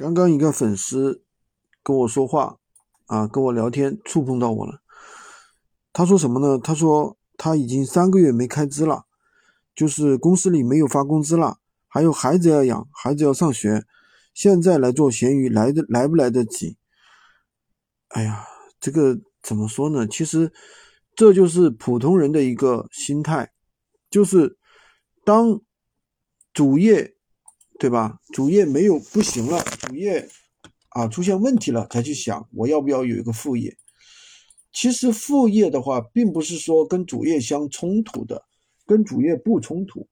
刚刚一个粉丝跟我说话啊，跟我聊天，触碰到我了。他说什么呢？他说他已经三个月没开支了，就是公司里没有发工资了，还有孩子要养，孩子要上学，现在来做闲鱼来的来不来得及？哎呀，这个怎么说呢？其实这就是普通人的一个心态，就是当主业。对吧？主业没有不行了，主业啊出现问题了，才去想我要不要有一个副业。其实副业的话，并不是说跟主业相冲突的，跟主业不冲突。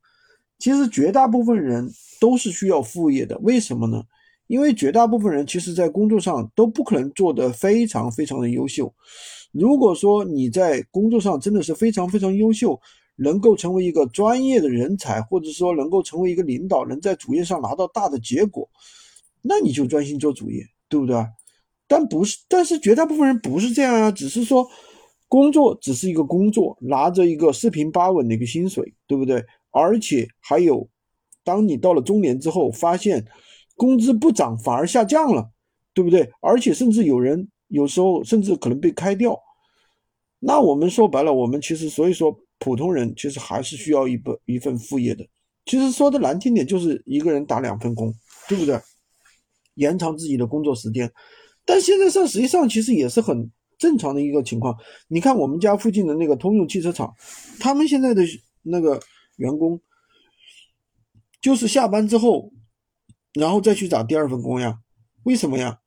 其实绝大部分人都是需要副业的，为什么呢？因为绝大部分人其实在工作上都不可能做得非常非常的优秀。如果说你在工作上真的是非常非常优秀，能够成为一个专业的人才，或者说能够成为一个领导，能在主业上拿到大的结果，那你就专心做主业，对不对？但不是，但是绝大部分人不是这样啊，只是说工作只是一个工作，拿着一个四平八稳的一个薪水，对不对？而且还有，当你到了中年之后，发现工资不涨反而下降了，对不对？而且甚至有人有时候甚至可能被开掉，那我们说白了，我们其实所以说。普通人其实还是需要一本一份副业的。其实说的难听点，就是一个人打两份工，对不对？延长自己的工作时间。但现在上实际上其实也是很正常的一个情况。你看我们家附近的那个通用汽车厂，他们现在的那个员工，就是下班之后，然后再去找第二份工呀？为什么呀？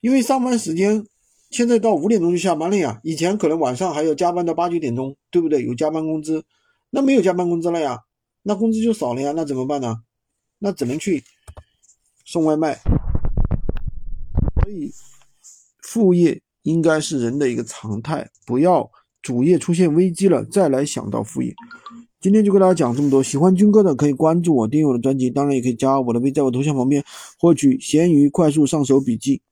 因为上班时间。现在到五点钟就下班了呀，以前可能晚上还要加班到八九点钟，对不对？有加班工资，那没有加班工资了呀，那工资就少了呀，那怎么办呢？那只能去送外卖。所以副业应该是人的一个常态，不要主业出现危机了再来想到副业。今天就跟大家讲这么多，喜欢军哥的可以关注我，订阅我的专辑，当然也可以加我的微，在我头像旁边获取闲鱼快速上手笔记。